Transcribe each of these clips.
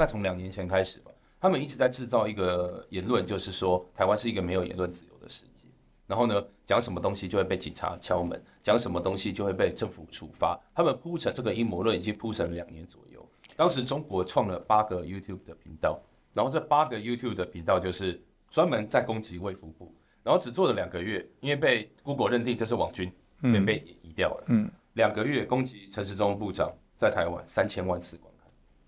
概从两年前开始吧，他们一直在制造一个言论，就是说台湾是一个没有言论自由的世界。然后呢，讲什么东西就会被警察敲门，讲什么东西就会被政府处罚。他们铺成这个阴谋论已经铺成两年左右。当时中国创了八个 YouTube 的频道，然后这八个 YouTube 的频道就是专门在攻击卫福部，然后只做了两个月，因为被 Google 认定这是网军，所以被移掉了。嗯，两个月攻击陈时中部长在台湾三千万次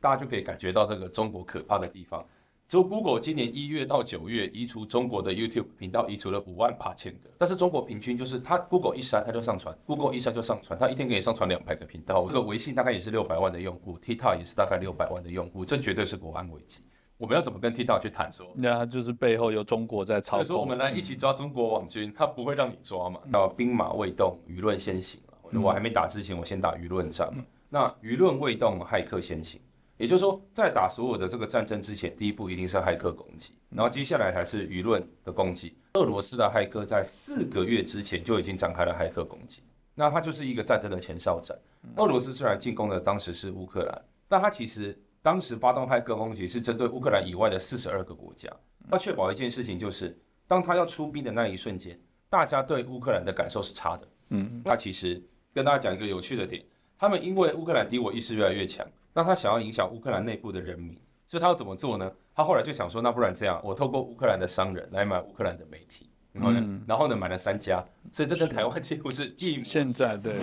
大家就可以感觉到这个中国可怕的地方。只有 Google 今年一月到九月移除中国的 YouTube 频道，移除了五万八千个。但是中国平均就是它 Google 一删它就上传，Google 一删就上传，它一天可以上传两百个频道。这个微信大概也是六百万的用户，TikTok 也是大概六百万的用户，这绝对是国安危机。我们要怎么跟 TikTok 去谈说？那就是背后有中国在操控。说我们来一起抓中国网军，他不会让你抓嘛？那兵马未动，舆论先行了。我还没打之前，我先打舆论战嘛。那舆论未动，骇客先行。也就是说，在打所有的这个战争之前，第一步一定是骇客攻击，然后接下来才是舆论的攻击。俄罗斯的骇客在四个月之前就已经展开了骇客攻击，那它就是一个战争的前哨战。俄罗斯虽然进攻的当时是乌克兰，但它其实当时发动骇客攻击是针对乌克兰以外的四十二个国家。要确保一件事情，就是当他要出兵的那一瞬间，大家对乌克兰的感受是差的。嗯，那其实跟大家讲一个有趣的点，他们因为乌克兰敌我意识越来越强。那他想要影响乌克兰内部的人民，所以他要怎么做呢？他后来就想说，那不然这样，我透过乌克兰的商人来买乌克兰的媒体，然后呢，然后呢买了三家，所以这跟台湾几乎是。现在对。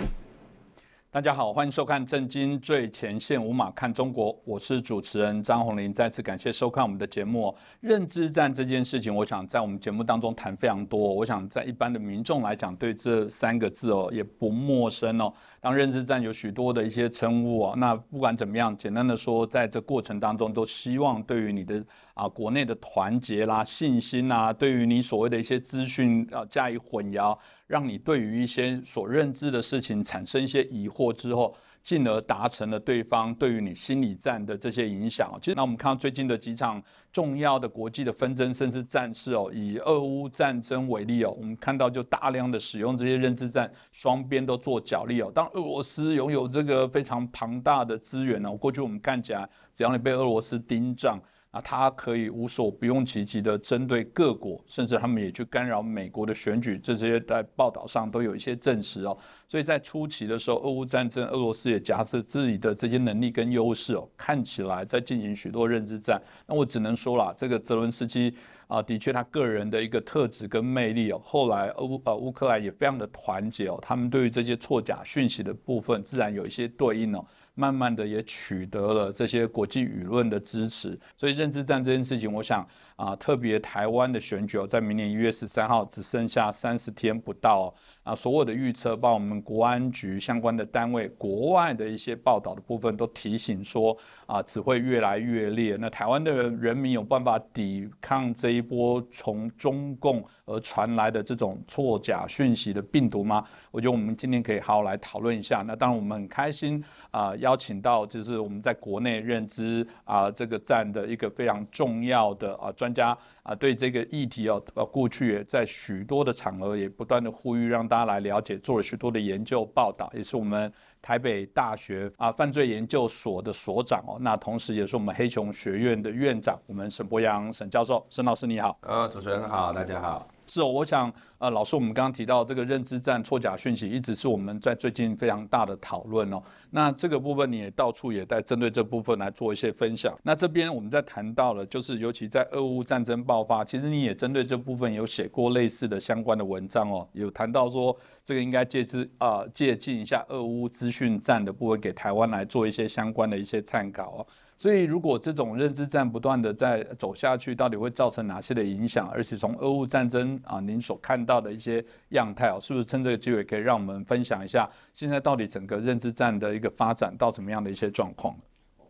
大家好，欢迎收看《震惊最前线》，无马看中国，我是主持人张宏林。再次感谢收看我们的节目。认知战这件事情，我想在我们节目当中谈非常多。我想在一般的民众来讲，对这三个字哦也不陌生哦。当认知战有许多的一些称呼哦，那不管怎么样，简单的说，在这过程当中，都希望对于你的啊国内的团结啦、信心啦，对于你所谓的一些资讯啊加以混淆。让你对于一些所认知的事情产生一些疑惑之后，进而达成了对方对于你心理战的这些影响。其实，那我们看到最近的几场重要的国际的纷争，甚至战事哦，以俄乌战争为例哦，我们看到就大量的使用这些认知战，双边都做角力哦。当俄罗斯拥有这个非常庞大的资源呢，过去我们看起来，只要你被俄罗斯盯上。啊，他可以无所不用其极的针对各国，甚至他们也去干扰美国的选举，这些在报道上都有一些证实哦。所以在初期的时候，俄乌战争，俄罗斯也夹着自己的这些能力跟优势哦，看起来在进行许多认知战。那我只能说了，这个泽伦斯基啊，的确他个人的一个特质跟魅力哦，后来乌呃乌克兰也非常的团结哦，他们对于这些错假讯息的部分，自然有一些对应哦。慢慢的也取得了这些国际舆论的支持，所以认知战这件事情，我想啊，特别台湾的选举哦，在明年一月十三号只剩下三十天不到啊，所有的预测，包括我们国安局相关的单位、国外的一些报道的部分，都提醒说啊，只会越来越烈。那台湾的人民有办法抵抗这一波从中共而传来的这种错假讯息的病毒吗？我觉得我们今天可以好好来讨论一下。那当然，我们很开心啊，邀请到就是我们在国内认知啊这个站的一个非常重要的啊专家啊，对这个议题哦，呃，过去也在许多的场合也不断的呼吁让大家来了解，做了许多的研究报道，也是我们台北大学啊犯罪研究所的所长哦，那同时也是我们黑熊学院的院长，我们沈博阳沈教授，沈老师你好。呃，主持人好，大家好。是哦，我想，呃，老师，我们刚刚提到这个认知战、错假讯息，一直是我们在最近非常大的讨论哦。那这个部分你也到处也在针对这部分来做一些分享。那这边我们在谈到了，就是尤其在俄乌战争爆发，其实你也针对这部分有写过类似的相关的文章哦，有谈到说这个应该借之啊借鉴一下俄乌资讯战的部分，给台湾来做一些相关的一些参考哦。所以，如果这种认知战不断的在走下去，到底会造成哪些的影响？而且从俄乌战争啊，您所看到的一些样态哦，是不是趁这个机会可以让我们分享一下，现在到底整个认知战的一个发展到什么样的一些状况？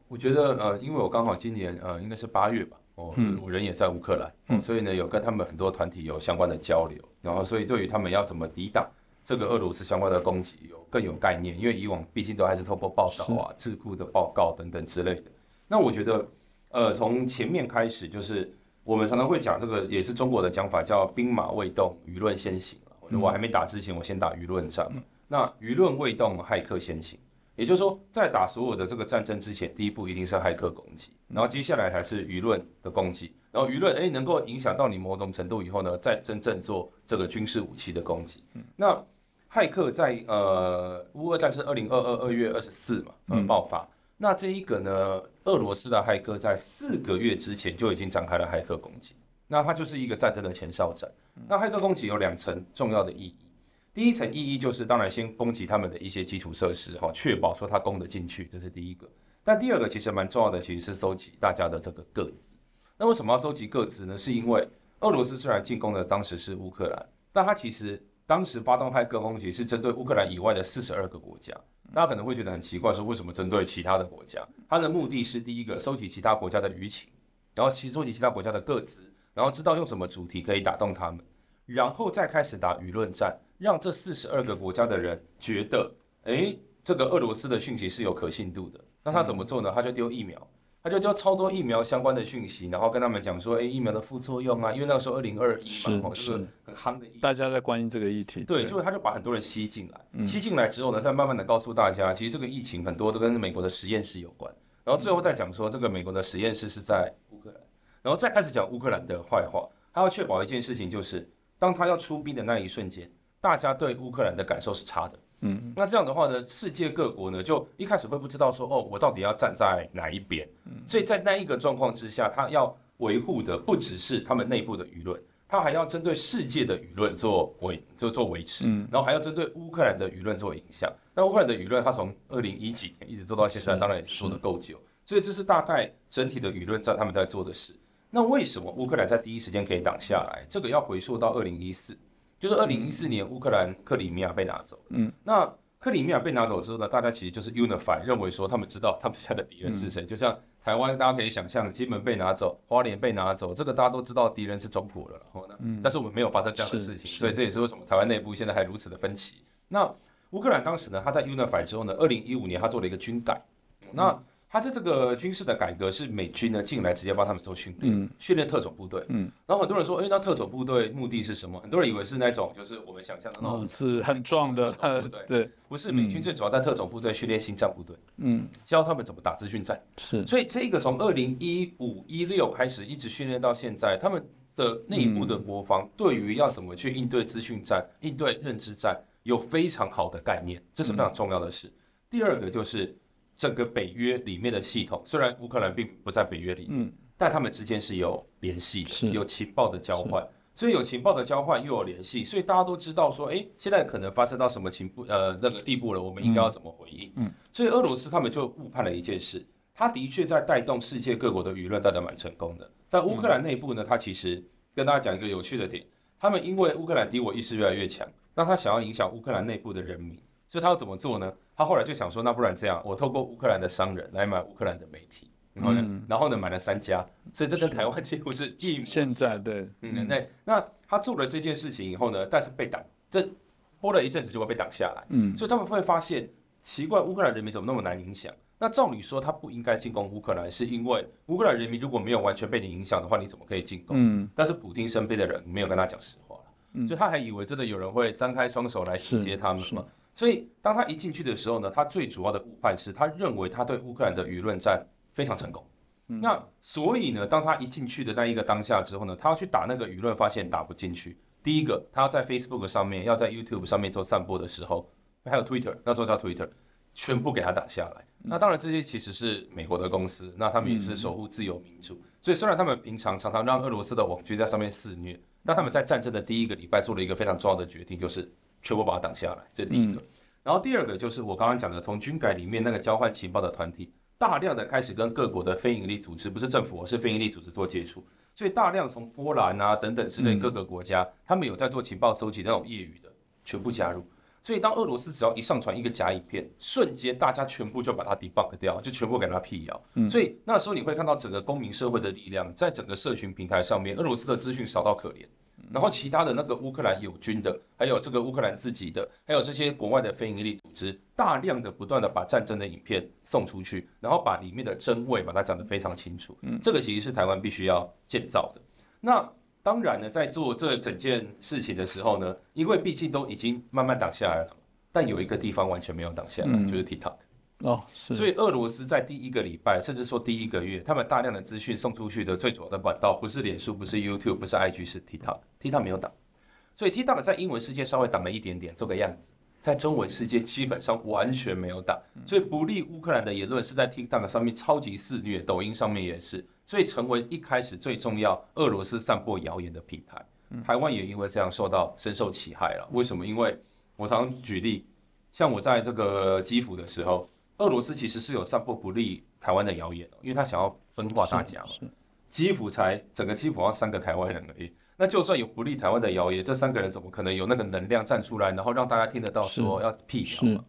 我觉得呃，因为我刚好今年呃，应该是八月吧，哦，我人也在乌克兰，嗯所以呢，有跟他们很多团体有相关的交流，然后所以对于他们要怎么抵挡这个俄罗斯相关的攻击，有更有概念。因为以往毕竟都还是透过报道啊、智库的报告等等之类的。那我觉得，呃，从前面开始，就是我们常常会讲这个，也是中国的讲法，叫兵马未动，舆论先行我还没打之前，我先打舆论战。那舆论未动，骇客先行。也就是说，在打所有的这个战争之前，第一步一定是骇客攻击，然后接下来才是舆论的攻击，然后舆论哎能够影响到你某种程度以后呢，再真正做这个军事武器的攻击。那骇客在呃乌俄战争二零二二二月二十四嘛，呃爆发。那这一个呢，俄罗斯的骇客在四个月之前就已经展开了骇客攻击，那它就是一个战争的前哨战。那骇客攻击有两层重要的意义。第一层意义就是，当然先攻击他们的一些基础设施，哈，确保说他攻得进去，这是第一个。但第二个其实蛮重要的，其实是收集大家的这个个资。那为什么要收集个资呢？是因为俄罗斯虽然进攻的当时是乌克兰，但它其实当时发动骇客攻击是针对乌克兰以外的四十二个国家。大家可能会觉得很奇怪，说为什么针对其他的国家？他的目的是第一个，收集其他国家的舆情，然后其收集其他国家的个资，然后知道用什么主题可以打动他们，然后再开始打舆论战。让这四十二个国家的人觉得，哎，这个俄罗斯的讯息是有可信度的。那他怎么做呢？他就丢疫苗，他就丢超多疫苗相关的讯息，然后跟他们讲说，哎，疫苗的副作用啊，因为那个时候二零二一嘛，就是很夯的。大家在关心这个议题。对，就是他就把很多人吸进来，吸进来之后呢，再慢慢的告诉大家，其实这个疫情很多都跟美国的实验室有关。然后最后再讲说，这个美国的实验室是在乌克兰，然后再开始讲乌克兰的坏话。他要确保一件事情，就是当他要出兵的那一瞬间。大家对乌克兰的感受是差的，嗯，那这样的话呢，世界各国呢就一开始会不知道说，哦，我到底要站在哪一边，嗯所以在那一个状况之下，他要维护的不只是他们内部的舆论，他还要针对世界的舆论做维，就做维持，嗯，然后还要针对乌克兰的舆论做影响。那乌克兰的舆论，他从二零一几年一直做到现在，当然也是做的够久，所以这是大概整体的舆论在他们在做的事。那为什么乌克兰在第一时间可以挡下来？这个要回溯到二零一四。就是二零一四年乌克兰克里米亚被拿走，嗯，那克里米亚被拿走之后呢，大家其实就是 unify，认为说他们知道他们现在的敌人是谁。就像台湾，大家可以想象，金门被拿走，花莲被拿走，这个大家都知道敌人是中国了，然后呢，但是我们没有发生这样的事情，所以这也是为什么台湾内部现在还如此的分歧。那乌克兰当时呢，他在 unify 之后呢，二零一五年他做了一个军改，那。他在这个军事的改革是美军呢进来直接帮他们做训练，训练特种部队。嗯，然后很多人说，哎，那特种部队目的是什么？很多人以为是那种就是我们想象的那种是很壮的，对对，不是美军最主要在特种部队训练新战部队，嗯，教他们怎么打资讯战。是，所以这个从二零一五一六开始一直训练到现在，他们的内部的国防对于要怎么去应对资讯战、应对认知战有非常好的概念，这是非常重要的事。第二个就是。整个北约里面的系统，虽然乌克兰并不在北约里，嗯，但他们之间是有联系的，有情报的交换，所以有情报的交换又有联系，所以大家都知道说，哎，现在可能发生到什么情不呃那个地步了，我们应该要怎么回应？嗯，所以俄罗斯他们就误判了一件事，他的确在带动世界各国的舆论带得蛮成功的，在乌克兰内部呢，他其实跟大家讲一个有趣的点，他们因为乌克兰敌我意识越来越强，那他想要影响乌克兰内部的人民。所以他要怎么做呢？他后来就想说，那不然这样，我透过乌克兰的商人来买乌克兰的媒体，然后呢，然后呢买了三家，所以这跟台湾几乎是一现在对，嗯，那那他做了这件事情以后呢，但是被挡，这播了一阵子就会被挡下来，嗯，所以他们会发现奇怪，乌克兰人民怎么那么难影响？那照理说他不应该进攻乌克兰，是因为乌克兰人民如果没有完全被你影响的话，你怎么可以进攻？嗯，但是普京身边的人没有跟他讲实话了，就他还以为真的有人会张开双手来迎接他们吗？所以，当他一进去的时候呢，他最主要的误判是他认为他对乌克兰的舆论战非常成功。那所以呢，当他一进去的那一个当下之后呢，他要去打那个舆论，发现打不进去。第一个，他要在 Facebook 上面，要在 YouTube 上面做散播的时候，还有 Twitter，那时候叫 Twitter，全部给他打下来。那当然，这些其实是美国的公司，那他们也是守护自由民主。所以，虽然他们平常常常让俄罗斯的网军在上面肆虐，但他们在战争的第一个礼拜做了一个非常重要的决定，就是。全部把它挡下来，这是第一个。然后第二个就是我刚刚讲的，从军改里面那个交换情报的团体，大量的开始跟各国的非营利组织，不是政府，而是非营利组织做接触。所以大量从波兰啊等等之类各个国家，他们有在做情报搜集那种业余的，全部加入。所以当俄罗斯只要一上传一个假影片，瞬间大家全部就把它 debunk 掉，就全部给它辟谣。所以那时候你会看到整个公民社会的力量，在整个社群平台上面，俄罗斯的资讯少到可怜。然后其他的那个乌克兰友军的，还有这个乌克兰自己的，还有这些国外的非营利组织，大量的不断的把战争的影片送出去，然后把里面的真伪把它讲得非常清楚。嗯，这个其实是台湾必须要建造的。那当然呢，在做这整件事情的时候呢，因为毕竟都已经慢慢挡下来了，但有一个地方完全没有挡下来，就是 TikTok。哦，是，所以俄罗斯在第一个礼拜，甚至说第一个月，他们大量的资讯送出去的最主要的管道，不是脸书，不是 YouTube，不是 IG，是 TikTok，TikTok 没有挡，所以 TikTok 在英文世界稍微挡了一点点，做个样子，在中文世界基本上完全没有挡，所以不利乌克兰的言论是在 TikTok 上面超级肆虐，抖音上面也是，所以成为一开始最重要俄罗斯散播谣言的平台。台湾也因为这样受到深受其害了。为什么？因为我常举例，像我在这个基辅的时候。俄罗斯其实是有散布不利台湾的谣言的，因为他想要分化大家嘛。基辅才整个基辅要三个台湾人而已，那就算有不利台湾的谣言，这三个人怎么可能有那个能量站出来，然后让大家听得到说要辟谣嘛？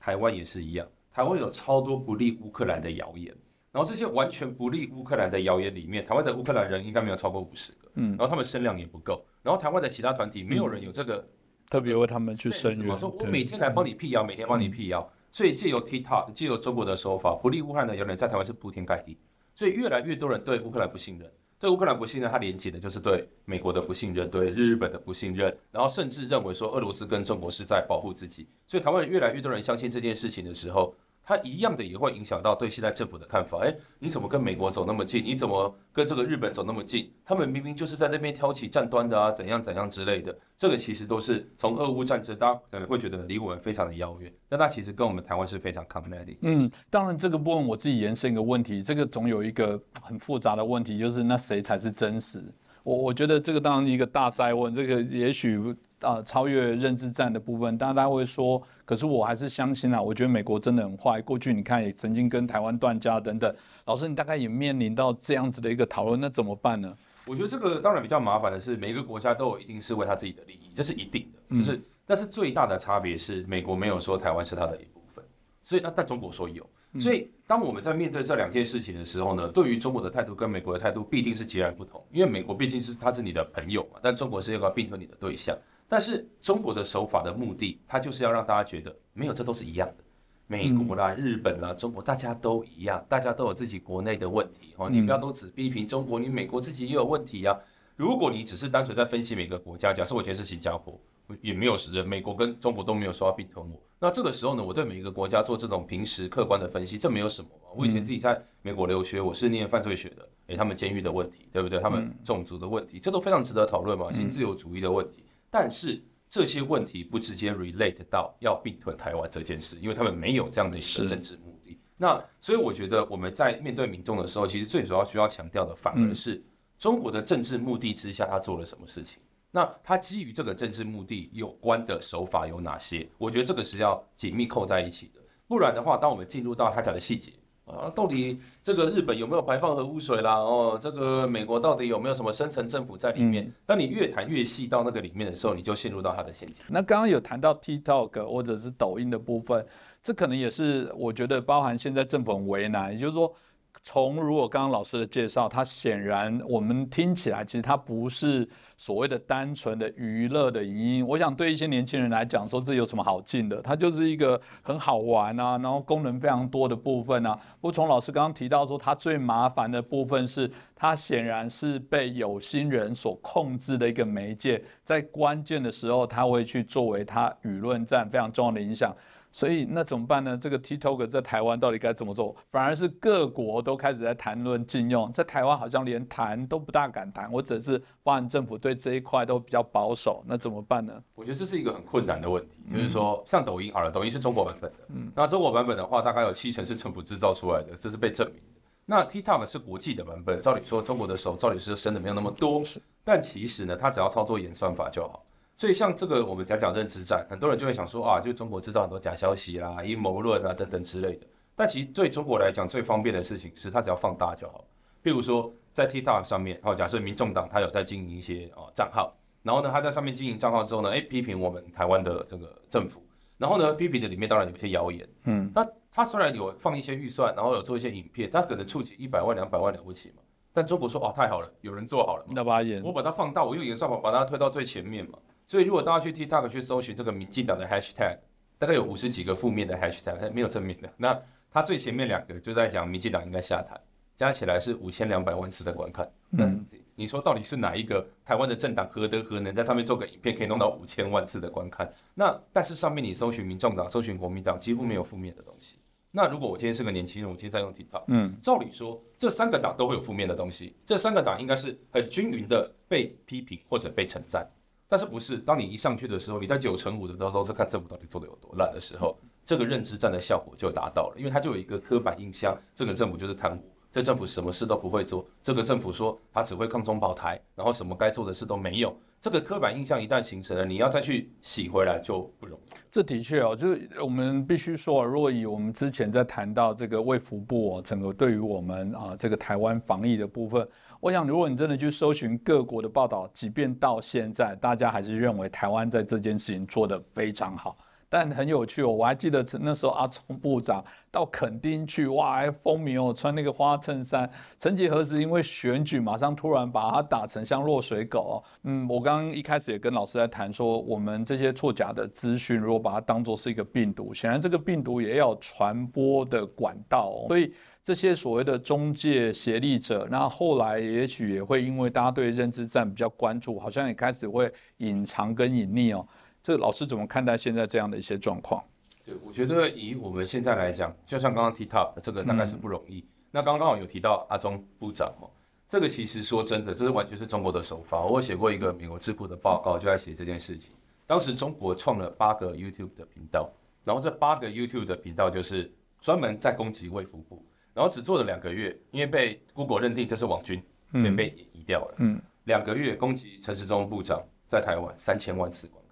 台湾也是一样，台湾有超多不利乌克兰的谣言，然后这些完全不利乌克兰的谣言里面，台湾的乌克兰人应该没有超过五十个，嗯，然后他们声量也不够，然后台湾的其他团体没有人有这个特别为他们去声援，说我每天来帮你辟谣，每天帮你辟谣。所以借由 TikTok，借由中国的手法，不利乌克兰的言论在台湾是铺天盖地，所以越来越多人对乌克兰不信任，对乌克兰不信任，它连接的就是对美国的不信任，对日本的不信任，然后甚至认为说俄罗斯跟中国是在保护自己，所以台湾越来越多人相信这件事情的时候。它一样的也会影响到对现在政府的看法。哎，你怎么跟美国走那么近？你怎么跟这个日本走那么近？他们明明就是在那边挑起战端的啊，怎样怎样之类的。这个其实都是从俄乌战争，大家可能会觉得离我们非常的遥远，但它其实跟我们台湾是非常 connected。嗯，当然这个部分我自己延伸一个问题，这个总有一个很复杂的问题，就是那谁才是真实？我我觉得这个当然一个大灾问，这个也许啊超越认知战的部分，大家会说，可是我还是相信啊，我觉得美国真的很坏，过去你看也曾经跟台湾断交等等，老师你大概也面临到这样子的一个讨论，那怎么办呢？我觉得这个当然比较麻烦的是，每个国家都有一定是为他自己的利益，这是一定的，就是但是最大的差别是，美国没有说台湾是他的一部分，所以那但中国说有。所以，当我们在面对这两件事情的时候呢，对于中国的态度跟美国的态度必定是截然不同。因为美国毕竟是他是你的朋友嘛，但中国是一个并吞你的对象。但是中国的手法的目的，它就是要让大家觉得没有，这都是一样的。美国啦、日本啦、中国，大家都一样，大家都有自己国内的问题哦。你不要都只批评中国，你美国自己也有问题呀。如果你只是单纯在分析每个国家，假设我觉得是新加坡。也没有实美国跟中国都没有说要并吞我。那这个时候呢，我对每一个国家做这种平时客观的分析，这没有什么嘛。我以前自己在美国留学，我是念犯罪学的，诶，他们监狱的问题，对不对？他们种族的问题，这都非常值得讨论嘛，新自由主义的问题。但是这些问题不直接 relate 到要并吞台湾这件事，因为他们没有这样的一个政治目的。那所以我觉得我们在面对民众的时候，其实最主要需要强调的，反而是中国的政治目的之下，他做了什么事情。那他基于这个政治目的有关的手法有哪些？我觉得这个是要紧密扣在一起的，不然的话，当我们进入到他讲的细节啊，到底这个日本有没有排放核污水啦？哦，这个美国到底有没有什么深层政府在里面？当你越谈越细到那个里面的时候，你就陷入到他的陷阱。那刚刚有谈到 TikTok 或者是抖音的部分，这可能也是我觉得包含现在政府很为难，也就是说。从如果刚刚老师的介绍，它显然我们听起来，其实它不是所谓的单纯的娱乐的影音。我想对一些年轻人来讲，说这有什么好进的？它就是一个很好玩啊，然后功能非常多的部分啊。不过从老师刚刚提到说，它最麻烦的部分是，它显然是被有心人所控制的一个媒介，在关键的时候，它会去作为它舆论战非常重要的影响。所以那怎么办呢？这个 TikTok 在台湾到底该怎么做？反而是各国都开始在谈论禁用，在台湾好像连谈都不大敢谈，或者是包含政府对这一块都比较保守。那怎么办呢？我觉得这是一个很困难的问题，就是说像抖音好了，抖音是中国版本的，嗯，那中国版本的话，大概有七成是政府制造出来的，这是被证明的。那 TikTok 是国际的版本，照理说中国的手照理是伸的没有那么多，但其实呢，它只要操作演算法就好。所以像这个，我们讲讲认知战，很多人就会想说啊，就中国制造很多假消息啦、阴谋论啊等等之类的。但其实对中国来讲，最方便的事情是它只要放大就好。譬如说在 TikTok 上面，哦，假设民众党他有在经营一些哦账号，然后呢，他在上面经营账号之后呢，哎，批评我们台湾的这个政府，然后呢，批评的里面当然有一些谣言，嗯，那他虽然有放一些预算，然后有做一些影片，他可能触及一百万、两百万了不起嘛。但中国说哦，太好了，有人做好了，那把演，我把它放大，我用演算法把它推到最前面嘛。所以，如果大家去 TikTok 去搜寻这个民进党的 Hashtag，大概有五十几个负面的 Hashtag，没有正面的。那它最前面两个就在讲民进党应该下台，加起来是五千两百万次的观看。那你说到底是哪一个台湾的政党何德何能在上面做个影片可以弄到五千万次的观看？那但是上面你搜寻民众党、搜寻国民党，几乎没有负面的东西。那如果我今天是个年轻人，我今天在用 TikTok，嗯，照理说这三个党都会有负面的东西，这三个党应该是很均匀的被批评或者被称赞，但是不是？当你一上去的时候，你在九成五的时候都是看政府到底做的有多烂的时候，这个认知战的效果就达到了，因为它就有一个刻板印象，这个政府就是贪污。这政府什么事都不会做，这个政府说他只会抗中保台，然后什么该做的事都没有。这个刻板印象一旦形成了，你要再去洗回来就不容易。这的确哦，就是我们必须说，若以我们之前在谈到这个卫福部哦，整个对于我们啊这个台湾防疫的部分，我想如果你真的去搜寻各国的报道，即便到现在，大家还是认为台湾在这件事情做得非常好。但很有趣哦，我还记得那时候阿聪部长到垦丁去，哇，还风靡哦，穿那个花衬衫。曾几何时，因为选举，马上突然把他打成像落水狗。嗯，我刚刚一开始也跟老师在谈说，我们这些错假的资讯，如果把它当做是一个病毒，显然这个病毒也要传播的管道。所以这些所谓的中介协力者，那后来也许也会因为大家对认知战比较关注，好像也开始会隐藏跟隐匿哦。这老师怎么看待现在这样的一些状况？对，我觉得以我们现在来讲，就像刚刚提到这个大概是不容易。那刚刚好有提到阿中部长哦，这个其实说真的，这是完全是中国的手法。我写过一个美国智库的报告，就在写这件事情。当时中国创了八个 YouTube 的频道，然后这八个 YouTube 的频道就是专门在攻击卫福部，然后只做了两个月，因为被 Google 认定这是网军，所以被移掉了。嗯，两个月攻击陈时中部长在台湾三千万次观。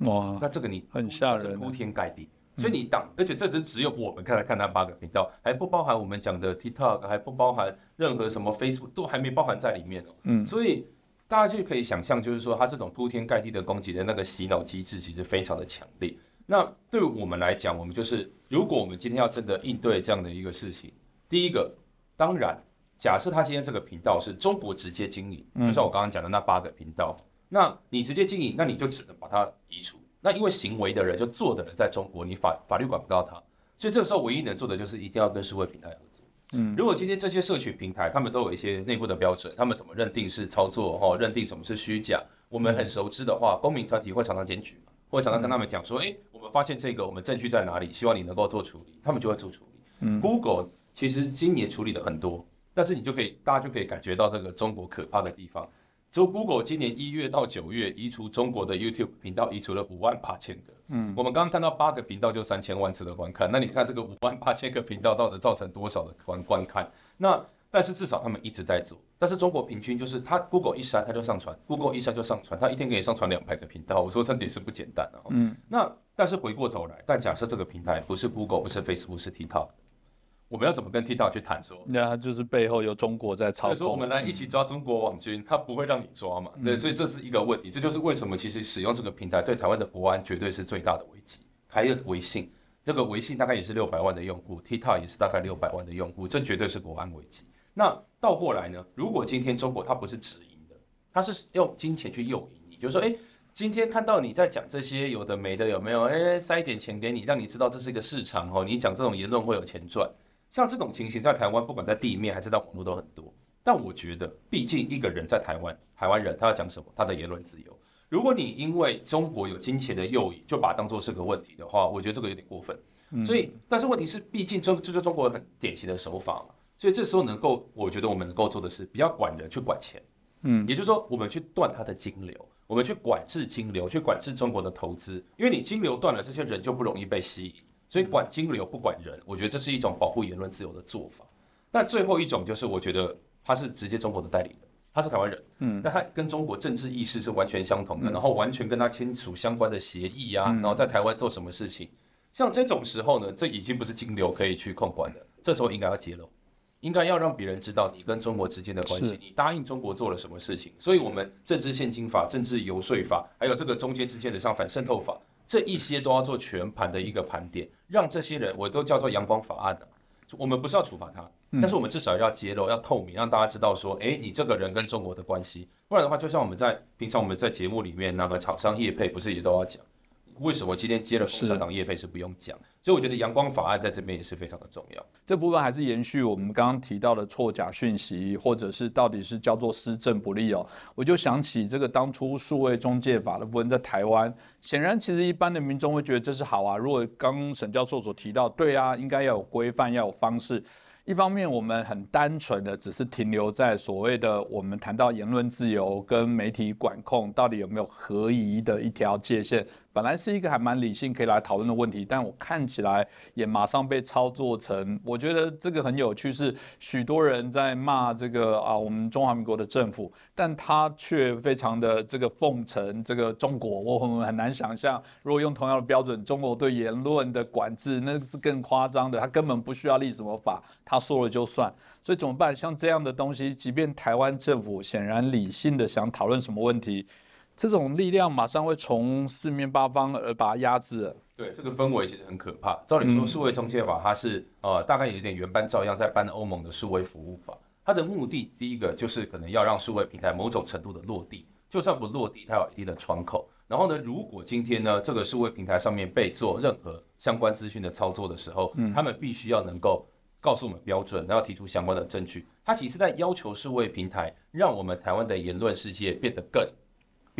哇，那这个你很吓人，铺天盖地。所以你当，而且这只只有我们看来看那八个频道，还不包含我们讲的 TikTok，还不包含任何什么 Facebook，都还没包含在里面哦。嗯，所以大家就可以想象，就是说他这种铺天盖地的攻击的那个洗脑机制，其实非常的强烈。那对我们来讲，我们就是如果我们今天要真的应对这样的一个事情，第一个，当然，假设他今天这个频道是中国直接经营，就像我刚刚讲的那八个频道。那你直接经营，那你就只能把它移除。那因为行为的人就做的人在中国，你法法律管不到他，所以这个时候唯一能做的就是一定要跟社会平台合作。嗯，如果今天这些社群平台他们都有一些内部的标准，他们怎么认定是操作哈，认定什么是虚假，我们很熟知的话，公民团体会常常检举嘛，会常常跟他们讲说，哎，我们发现这个，我们证据在哪里？希望你能够做处理，他们就会做处理。嗯，Google 其实今年处理的很多，但是你就可以大家就可以感觉到这个中国可怕的地方。就 Google 今年一月到九月移除中国的 YouTube 频道，移除了五万八千个。嗯，我们刚刚看到八个频道就三千万次的观看，那你看这个五万八千个频道到底造成多少的观观看？那但是至少他们一直在做。但是中国平均就是它 Google 一删它就上传，Google 一删就上传，它一天可以上传两百个频道。我说这点是不简单的。嗯，那但是回过头来，但假设这个平台不是 Google，不是 Facebook，是 TikTok。我们要怎么跟 TikTok 去谈说？那就是背后有中国在操控。说我们来一起抓中国网军，他不会让你抓嘛？对，所以这是一个问题。这就是为什么其实使用这个平台对台湾的国安绝对是最大的危机。还有微信，这个微信大概也是六百万的用户，TikTok 也是大概六百万的用户，这绝对是国安危机。那倒过来呢？如果今天中国它不是直营的，它是用金钱去诱引你，就是说，哎，今天看到你在讲这些有的没的，有没有？哎，塞一点钱给你，让你知道这是一个市场哦，你讲这种言论会有钱赚。像这种情形，在台湾不管在地面还是在网络都很多。但我觉得，毕竟一个人在台湾，台湾人他要讲什么，他的言论自由。如果你因为中国有金钱的诱引，就把它当做是个问题的话，我觉得这个有点过分。所以，但是问题是，毕竟这这是中国很典型的手法嘛。所以这时候能够，我觉得我们能够做的是，比较管人，去管钱。嗯，也就是说，我们去断他的金流，我们去管制金流，去管制中国的投资。因为你金流断了，这些人就不容易被吸引。所以管金流不管人，我觉得这是一种保护言论自由的做法。但最后一种就是，我觉得他是直接中国的代理人，他是台湾人，嗯，那他跟中国政治意识是完全相同的，然后完全跟他签署相关的协议啊，然后在台湾做什么事情，像这种时候呢，这已经不是金流可以去控管的，这时候应该要揭露，应该要让别人知道你跟中国之间的关系，你答应中国做了什么事情。所以，我们政治现金法、政治游说法，还有这个中间之间的像反渗透法。这一些都要做全盘的一个盘点，让这些人我都叫做阳光法案的。我们不是要处罚他，但是我们至少要揭露、要透明，让大家知道说，哎，你这个人跟中国的关系。不然的话，就像我们在平常我们在节目里面那个厂商业配，不是也都要讲？为什么今天接了共产党业配是不用讲？所以我觉得阳光法案在这边也是非常的重要。这部分还是延续我们刚刚提到的错假讯息，或者是到底是叫做施政不利哦。我就想起这个当初数位中介法的部分在台湾，显然其实一般的民众会觉得这是好啊。如果刚沈教授所提到，对啊，应该要有规范，要有方式。一方面，我们很单纯的只是停留在所谓的我们谈到言论自由跟媒体管控到底有没有合宜的一条界限。本来是一个还蛮理性可以来讨论的问题，但我看起来也马上被操作成，我觉得这个很有趣，是许多人在骂这个啊，我们中华民国的政府，但他却非常的这个奉承这个中国，我很很难想象，如果用同样的标准，中国对言论的管制那是更夸张的，他根本不需要立什么法，他说了就算，所以怎么办？像这样的东西，即便台湾政府显然理性的想讨论什么问题。这种力量马上会从四面八方而把它压制。对，这个氛围其实很可怕。照理说，数位中介法它是呃大概有点原班照样在搬欧盟的数位服务法。它的目的第一个就是可能要让数位平台某种程度的落地，就算不落地，它有一定的窗口。然后呢，如果今天呢这个数位平台上面被做任何相关资讯的操作的时候，他们必须要能够告诉我们标准，然后提出相关的证据。它其实在要求数位平台让我们台湾的言论世界变得更。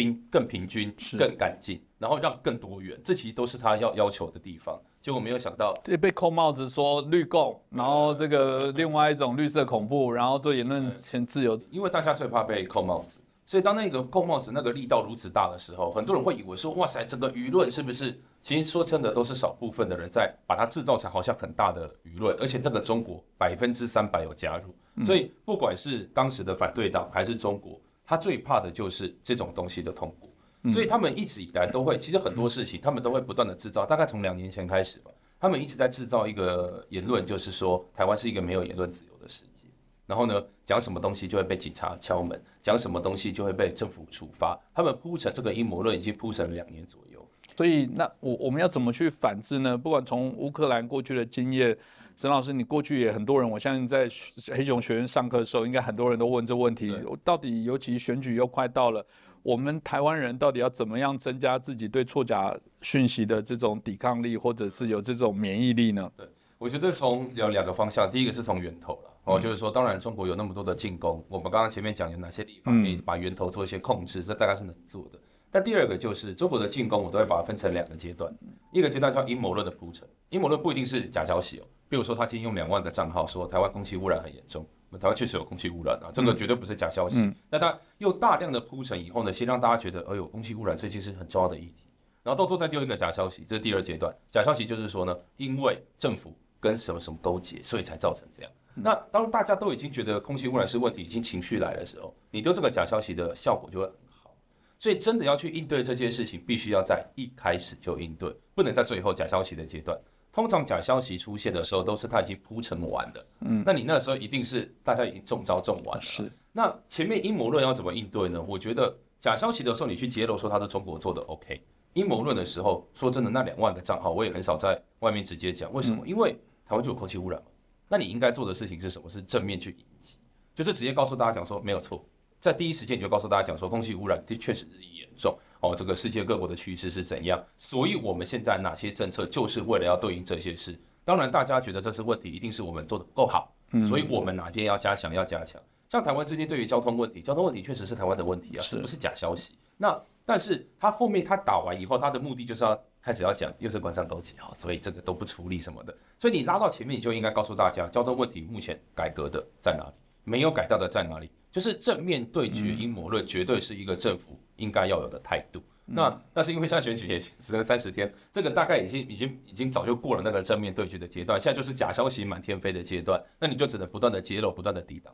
平更平均、更干净，然后让更多元，这其实都是他要要求的地方。结果没有想到，被扣帽子说绿共，然后这个另外一种绿色恐怖，然后做言论前自由。因为大家最怕被扣帽子，所以当那个扣帽子那个力道如此大的时候，很多人会以为说：哇塞，整个舆论是不是？其实说真的，都是少部分的人在把它制造成好像很大的舆论，而且这个中国百分之三百有加入，所以不管是当时的反对党还是中国。他最怕的就是这种东西的痛苦，所以他们一直以来都会，其实很多事情他们都会不断的制造。大概从两年前开始吧，他们一直在制造一个言论，就是说台湾是一个没有言论自由的世界。然后呢，讲什么东西就会被警察敲门，讲什么东西就会被政府处罚。他们铺成这个阴谋论已经铺成了两年左右。所以那我我们要怎么去反制呢？不管从乌克兰过去的经验。沈老师，你过去也很多人，我相信在黑熊学院上课的时候，应该很多人都问这问题：到底，尤其选举又快到了，我们台湾人到底要怎么样增加自己对错假讯息的这种抵抗力，或者是有这种免疫力呢？对，我觉得从有两个方向，第一个是从源头了，哦，就是说，当然中国有那么多的进攻，我们刚刚前面讲有哪些地方可以把源头做一些控制，这大概是能做的。但第二个就是中国的进攻，我都会把它分成两个阶段，一个阶段叫阴谋论的铺陈，阴谋论不一定是假消息哦。比如说，他今天用两万个账号说台湾空气污染很严重，那台湾确实有空气污染啊，这个绝对不是假消息。那他又大量的铺陈以后呢，先让大家觉得，哎呦，空气污染最近是很重要的议题，然后到最后再丢一个假消息，这是第二阶段。假消息就是说呢，因为政府跟什么什么勾结，所以才造成这样。那当大家都已经觉得空气污染是问题，已经情绪来的时候，你丢这个假消息的效果就会很好。所以真的要去应对这件事情，必须要在一开始就应对，不能在最后假消息的阶段。通常假消息出现的时候，都是它已经铺陈完的。嗯，那你那时候一定是大家已经中招中完了。是。那前面阴谋论要怎么应对呢？我觉得假消息的时候，你去揭露说他是中国做的，OK。阴谋论的时候，说真的，那两万个账号我也很少在外面直接讲。为什么？因为台湾就有空气污染嘛。那你应该做的事情是什么？是正面去迎击，就是直接告诉大家讲说没有错，在第一时间你就告诉大家讲说空气污染的确是日益严重。哦，这个世界各国的趋势是怎样？所以我们现在哪些政策就是为了要对应这些事？当然，大家觉得这是问题，一定是我们做的不够好，所以我们哪边要加强，要加强。像台湾最近对于交通问题，交通问题确实是台湾的问题啊，是不是假消息？那但是他后面他打完以后，他的目的就是要开始要讲，又是关上勾结哈，所以这个都不处理什么的。所以你拉到前面，你就应该告诉大家，交通问题目前改革的在哪里，没有改到的在哪里？就是正面对决阴谋论，绝对是一个政府。应该要有的态度。那但是因为现在选举也只剩三十天，这个大概已经已经已经早就过了那个正面对决的阶段，现在就是假消息满天飞的阶段。那你就只能不断的揭露，不断的抵挡。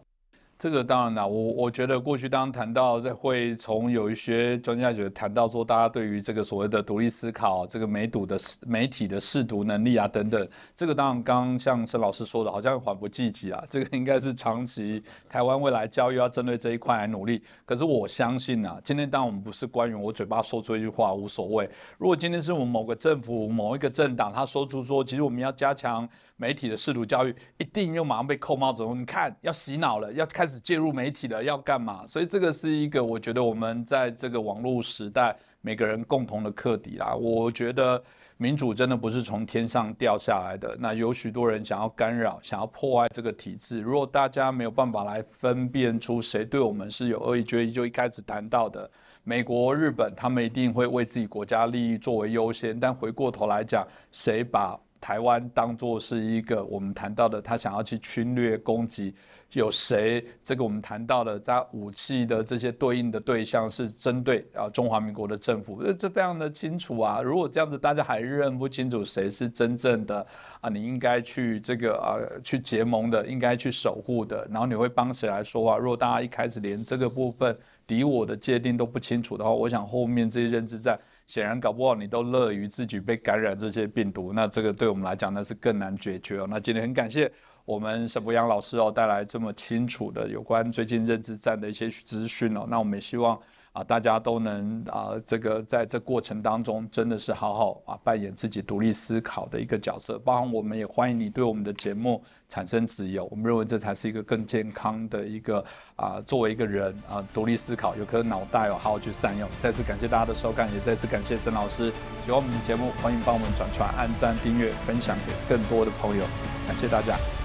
这个当然了，我我觉得过去当谈到在会从有一些专家觉得谈到说，大家对于这个所谓的独立思考、这个媒读的媒体的视读能力啊等等，这个当然刚像沈老师说的，好像缓不济急啊。这个应该是长期台湾未来教育要针对这一块来努力。可是我相信啊，今天当我们不是官员，我嘴巴说出一句话无所谓。如果今天是我们某个政府、某一个政党，他说出说，其实我们要加强媒体的视读教育，一定又马上被扣帽子。你看要洗脑了，要看。开始介入媒体了，要干嘛？所以这个是一个我觉得我们在这个网络时代每个人共同的课题啦。我觉得民主真的不是从天上掉下来的，那有许多人想要干扰、想要破坏这个体制。如果大家没有办法来分辨出谁对我们是有恶意，决议就一开始谈到的。美国、日本，他们一定会为自己国家利益作为优先，但回过头来讲，谁把台湾当作是一个我们谈到的他想要去侵略攻击？有谁？这个我们谈到的在武器的这些对应的对象是针对啊中华民国的政府，这这非常的清楚啊。如果这样子大家还认不清楚谁是真正的啊，你应该去这个啊去结盟的，应该去守护的，然后你会帮谁来说话？如果大家一开始连这个部分，敌我的界定都不清楚的话，我想后面这些认知战，显然搞不好你都乐于自己被感染这些病毒，那这个对我们来讲那是更难解决哦。那今天很感谢我们沈博阳老师哦带来这么清楚的有关最近认知战的一些资讯哦，那我们也希望。啊，大家都能啊，这个在这过程当中，真的是好好啊扮演自己独立思考的一个角色。包含我们也欢迎你对我们的节目产生自由，我们认为这才是一个更健康的一个啊，作为一个人啊，独立思考，有颗脑袋哦，好好去善用。再次感谢大家的收看，也再次感谢沈老师。喜欢我们的节目，欢迎帮我们转传、按赞、订阅、分享给更多的朋友。感谢大家。